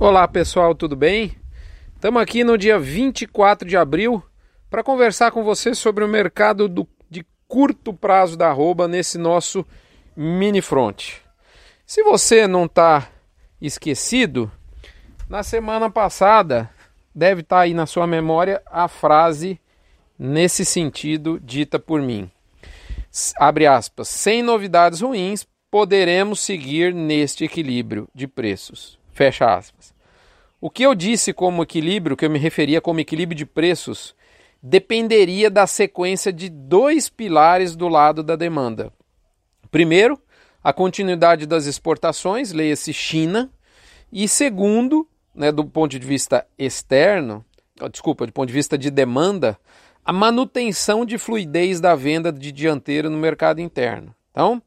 Olá pessoal, tudo bem? Estamos aqui no dia 24 de abril para conversar com você sobre o mercado do, de curto prazo da arroba nesse nosso mini front. Se você não está esquecido, na semana passada deve estar tá aí na sua memória a frase nesse sentido dita por mim. Abre aspas, sem novidades ruins, poderemos seguir neste equilíbrio de preços. Fecha aspas. O que eu disse como equilíbrio, que eu me referia como equilíbrio de preços, dependeria da sequência de dois pilares do lado da demanda. Primeiro, a continuidade das exportações, leia-se China, e segundo, né, do ponto de vista externo, desculpa, do ponto de vista de demanda, a manutenção de fluidez da venda de dianteiro no mercado interno. Então,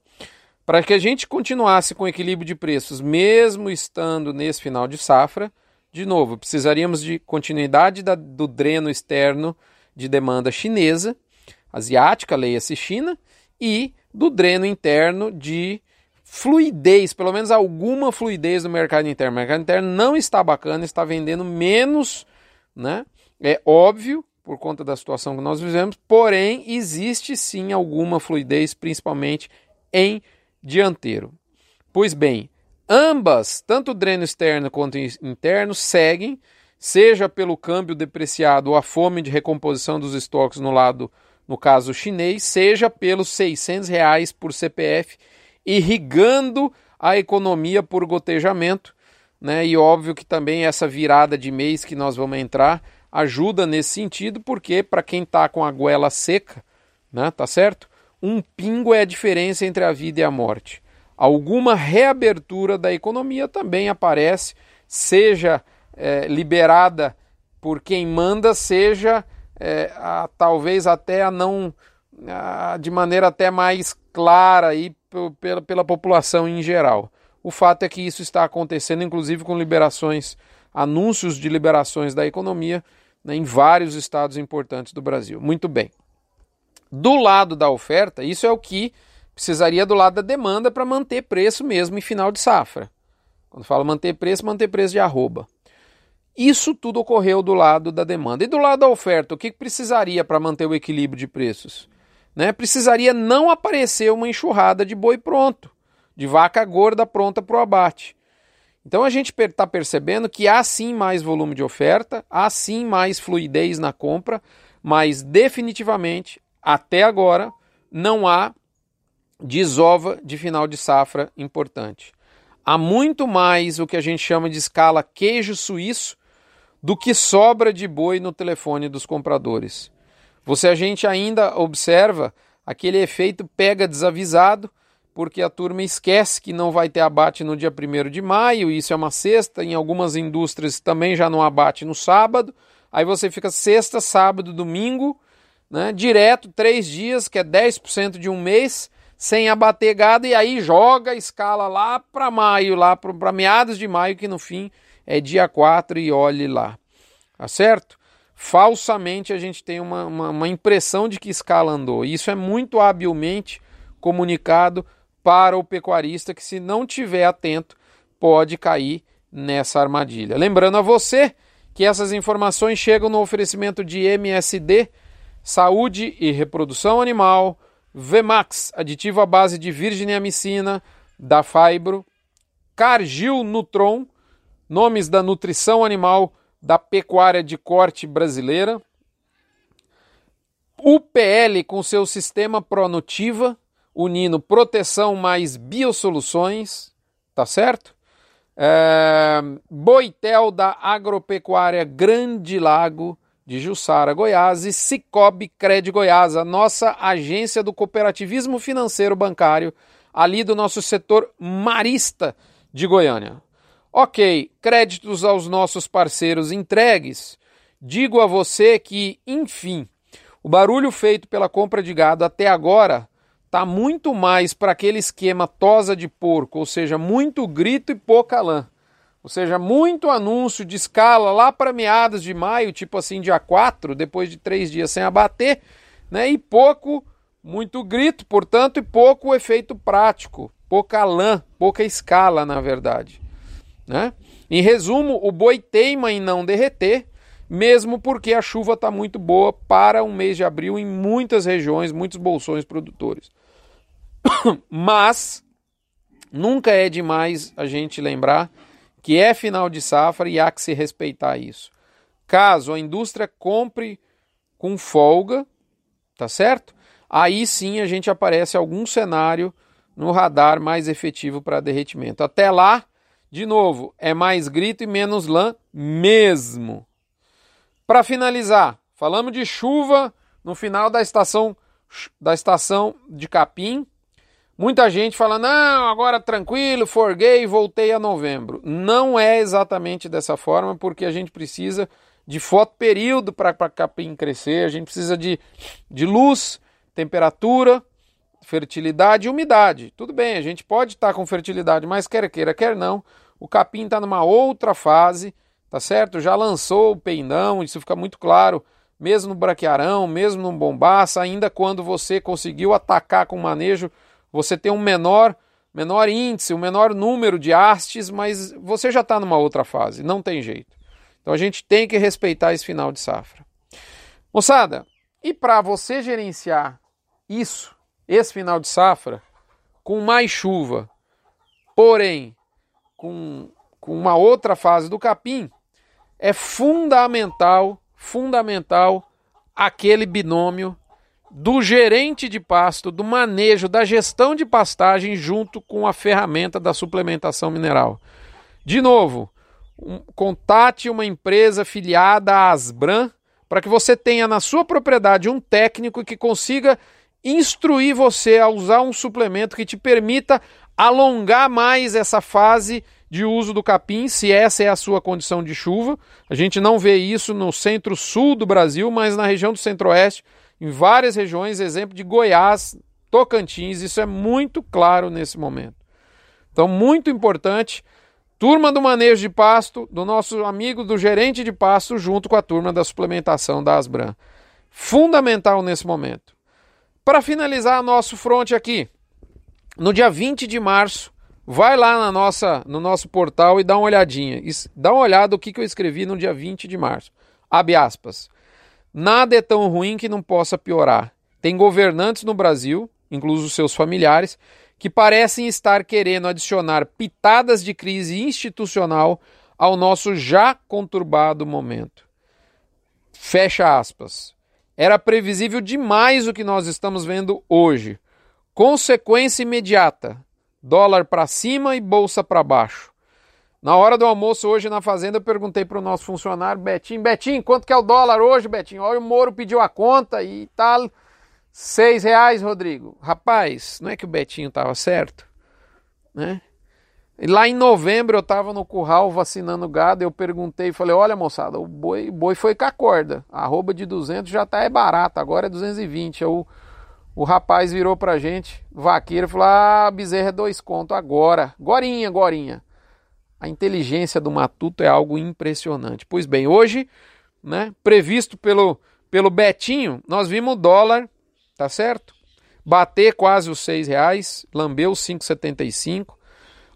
para que a gente continuasse com equilíbrio de preços, mesmo estando nesse final de safra, de novo, precisaríamos de continuidade da, do dreno externo de demanda chinesa, asiática, leia-se China, e do dreno interno de fluidez, pelo menos alguma fluidez no mercado interno. O mercado interno não está bacana, está vendendo menos, né? É óbvio, por conta da situação que nós vivemos, porém existe sim alguma fluidez, principalmente em dianteiro. Pois bem, ambas, tanto o dreno externo quanto interno, seguem, seja pelo câmbio depreciado ou a fome de recomposição dos estoques no lado, no caso chinês, seja pelos 600 reais por CPF, irrigando a economia por gotejamento, né? E óbvio que também essa virada de mês que nós vamos entrar ajuda nesse sentido, porque para quem está com a goela seca, né, tá certo? Um pingo é a diferença entre a vida e a morte. Alguma reabertura da economia também aparece, seja é, liberada por quem manda, seja é, a, talvez até a não a, de maneira até mais clara aí pela, pela população em geral. O fato é que isso está acontecendo, inclusive com liberações, anúncios de liberações da economia né, em vários estados importantes do Brasil. Muito bem do lado da oferta, isso é o que precisaria do lado da demanda para manter preço mesmo em final de safra. Quando fala manter preço, manter preço de arroba. Isso tudo ocorreu do lado da demanda. E do lado da oferta, o que precisaria para manter o equilíbrio de preços? Né? Precisaria não aparecer uma enxurrada de boi pronto, de vaca gorda pronta para o abate. Então a gente está percebendo que há sim mais volume de oferta, há sim mais fluidez na compra, mas definitivamente até agora, não há desova de final de safra importante. Há muito mais o que a gente chama de escala queijo suíço do que sobra de boi no telefone dos compradores. Você a gente ainda observa aquele efeito pega desavisado, porque a turma esquece que não vai ter abate no dia 1 de maio, isso é uma sexta, em algumas indústrias também já não abate no sábado. Aí você fica sexta, sábado, domingo, né, direto, três dias, que é 10% de um mês, sem abater gado, e aí joga escala lá para maio, lá para meados de maio, que no fim é dia 4 e olhe lá. Tá certo? Falsamente a gente tem uma, uma, uma impressão de que escala andou. Isso é muito habilmente comunicado para o pecuarista que, se não tiver atento, pode cair nessa armadilha. Lembrando a você que essas informações chegam no oferecimento de MSD Saúde e Reprodução Animal, Vemax, aditivo à base de virginiamicina, da Fibro, Cargil Nutron, nomes da nutrição animal da pecuária de corte brasileira, UPL com seu sistema Pronutiva, unindo proteção mais biosoluções, tá certo? É, Boitel da Agropecuária Grande Lago, de Jussara, Goiás, e Cicobi Cred Goiás, a nossa agência do cooperativismo financeiro bancário, ali do nosso setor marista de Goiânia. Ok, créditos aos nossos parceiros entregues. Digo a você que, enfim, o barulho feito pela compra de gado até agora está muito mais para aquele esquema tosa de porco, ou seja, muito grito e pouca lã. Ou seja, muito anúncio de escala lá para meados de maio, tipo assim, dia 4, depois de três dias sem abater, né? E pouco, muito grito, portanto, e pouco efeito prático, pouca lã, pouca escala, na verdade. Né? Em resumo, o boi teima em não derreter, mesmo porque a chuva está muito boa para um mês de abril em muitas regiões, muitos bolsões produtores. Mas nunca é demais a gente lembrar que é final de safra e há que se respeitar isso. Caso a indústria compre com folga, tá certo? Aí sim a gente aparece algum cenário no radar mais efetivo para derretimento. Até lá, de novo, é mais grito e menos lã mesmo. Para finalizar, falamos de chuva no final da estação da estação de capim. Muita gente fala: "Não, agora tranquilo, forguei, voltei a novembro". Não é exatamente dessa forma, porque a gente precisa de foto período para capim crescer, a gente precisa de, de luz, temperatura, fertilidade e umidade. Tudo bem, a gente pode estar tá com fertilidade, mas quer queira, quer não, o capim está numa outra fase, tá certo? Já lançou o peindão, isso fica muito claro, mesmo no braquiarão, mesmo no bombaça, ainda quando você conseguiu atacar com manejo, você tem um menor, menor índice, um menor número de hastes, mas você já está numa outra fase, não tem jeito. Então a gente tem que respeitar esse final de safra. Moçada, e para você gerenciar isso, esse final de safra, com mais chuva, porém com, com uma outra fase do capim, é fundamental, fundamental aquele binômio do gerente de pasto, do manejo, da gestão de pastagem junto com a ferramenta da suplementação mineral. De novo, um, contate uma empresa filiada à Asbran para que você tenha na sua propriedade um técnico que consiga instruir você a usar um suplemento que te permita alongar mais essa fase de uso do capim, se essa é a sua condição de chuva. A gente não vê isso no centro-sul do Brasil, mas na região do centro-oeste, em várias regiões, exemplo de Goiás, Tocantins, isso é muito claro nesse momento. Então, muito importante, turma do manejo de pasto, do nosso amigo do gerente de pasto, junto com a turma da suplementação da Asbran. Fundamental nesse momento. Para finalizar nosso front aqui, no dia 20 de março, vai lá na nossa, no nosso portal e dá uma olhadinha. Dá uma olhada o que, que eu escrevi no dia 20 de março. Abre aspas. Nada é tão ruim que não possa piorar. Tem governantes no Brasil, inclusive os seus familiares, que parecem estar querendo adicionar pitadas de crise institucional ao nosso já conturbado momento. Fecha aspas. Era previsível demais o que nós estamos vendo hoje. Consequência imediata: dólar para cima e bolsa para baixo. Na hora do almoço hoje na fazenda eu perguntei para o nosso funcionário Betinho, Betinho, quanto que é o dólar hoje, Betinho? Olha, o Moro pediu a conta e tal, tá seis reais, Rodrigo. Rapaz, não é que o Betinho estava certo, né? E lá em novembro eu estava no curral vacinando gado, eu perguntei, falei, olha moçada, o boi, boi foi com a corda, a arroba de 200 já tá é barata, agora é 220. O, o rapaz virou pra gente, vaqueiro, falou, ah, bezerra é dois conto agora, gorinha, gorinha. A inteligência do matuto é algo impressionante. Pois bem, hoje, né, previsto pelo, pelo Betinho, nós vimos o dólar, tá certo? Bater quase os seis reais, lambeu os 5,75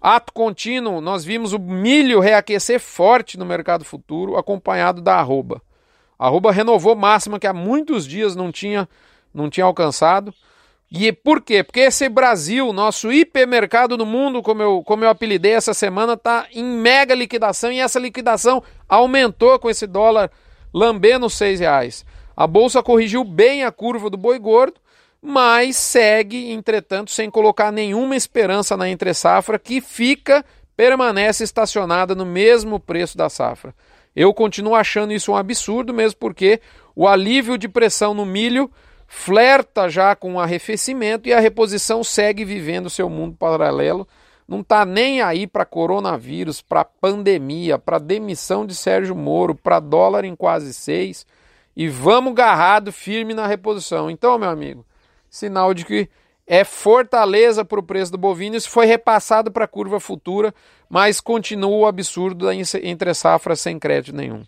Ato contínuo, nós vimos o milho reaquecer forte no mercado futuro, acompanhado da arroba. A arroba renovou máxima que há muitos dias não tinha, não tinha alcançado. E por quê? Porque esse Brasil, nosso hipermercado no mundo, como eu, como eu apelidei essa semana, está em mega liquidação e essa liquidação aumentou com esse dólar lambendo seis reais. A bolsa corrigiu bem a curva do boi gordo mas segue, entretanto, sem colocar nenhuma esperança na entre-safra, que fica, permanece estacionada no mesmo preço da safra. Eu continuo achando isso um absurdo, mesmo porque o alívio de pressão no milho flerta já com o arrefecimento e a reposição segue vivendo seu mundo paralelo. Não está nem aí para coronavírus, para pandemia, para demissão de Sérgio Moro, para dólar em quase seis. E vamos garrado firme na reposição. Então, meu amigo, sinal de que é fortaleza para o preço do bovino. Isso foi repassado para a curva futura, mas continua o absurdo da entre safra sem crédito nenhum.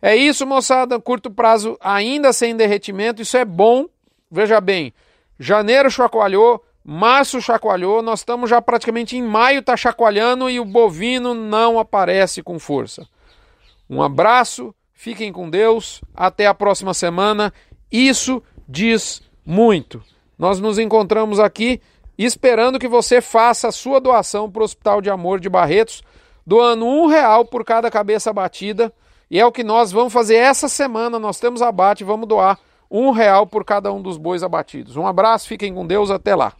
É isso, moçada. Curto prazo ainda sem derretimento. Isso é bom. Veja bem, janeiro chacoalhou, Março chacoalhou, nós estamos já praticamente em maio, está chacoalhando e o bovino não aparece com força. Um abraço, fiquem com Deus, até a próxima semana. Isso diz muito. Nós nos encontramos aqui esperando que você faça a sua doação para o Hospital de Amor de Barretos, doando um real por cada cabeça abatida. E é o que nós vamos fazer essa semana. Nós temos abate, vamos doar um real por cada um dos bois abatidos. Um abraço, fiquem com Deus, até lá.